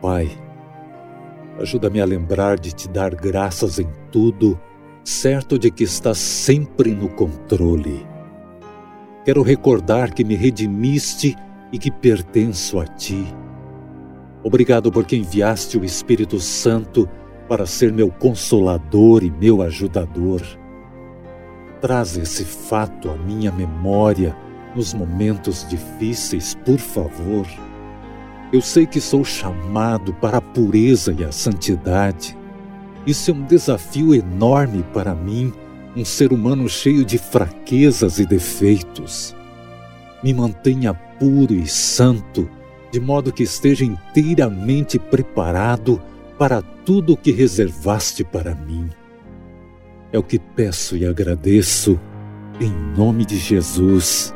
Pai, ajuda-me a lembrar de te dar graças em tudo, certo de que estás sempre no controle. Quero recordar que me redimiste e que pertenço a ti. Obrigado porque enviaste o Espírito Santo para ser meu consolador e meu ajudador. Traz esse fato à minha memória nos momentos difíceis, por favor. Eu sei que sou chamado para a pureza e a santidade. Isso é um desafio enorme para mim, um ser humano cheio de fraquezas e defeitos. Me mantenha puro e santo, de modo que esteja inteiramente preparado para tudo o que reservaste para mim. É o que peço e agradeço, em nome de Jesus.